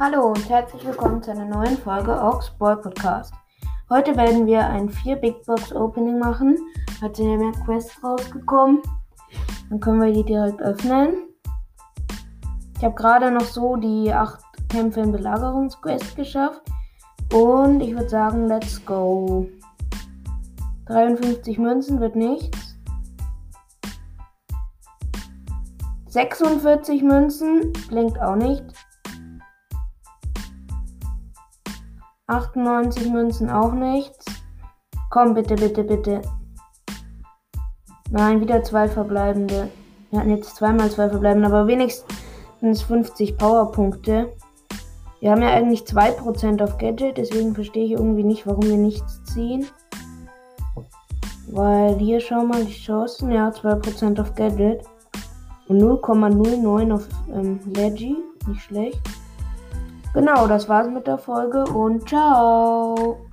Hallo und herzlich willkommen zu einer neuen Folge Ox Boy Podcast. Heute werden wir ein 4 Big Box Opening machen. Heute sind ja mehr Quests rausgekommen. Dann können wir die direkt öffnen. Ich habe gerade noch so die 8 Kämpfe in Belagerungsquest geschafft. Und ich würde sagen, let's go. 53 Münzen wird nichts. 46 Münzen blinkt auch nicht. 98 Münzen auch nichts. Komm, bitte, bitte, bitte. Nein, wieder zwei verbleibende. Wir hatten jetzt zweimal zwei verbleibende, aber wenigstens 50 Powerpunkte. Wir haben ja eigentlich 2% auf Gadget, deswegen verstehe ich irgendwie nicht, warum wir nichts ziehen. Weil hier schau mal die Chancen, ja, 2% auf Gadget. Und 0,09 auf ähm, Leggy, nicht schlecht. Genau, das war's mit der Folge und ciao.